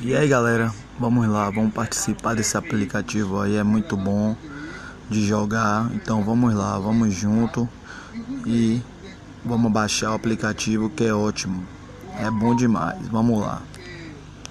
E aí galera, vamos lá, vamos participar desse aplicativo aí, é muito bom de jogar. Então vamos lá, vamos junto e vamos baixar o aplicativo que é ótimo. É bom demais. Vamos lá.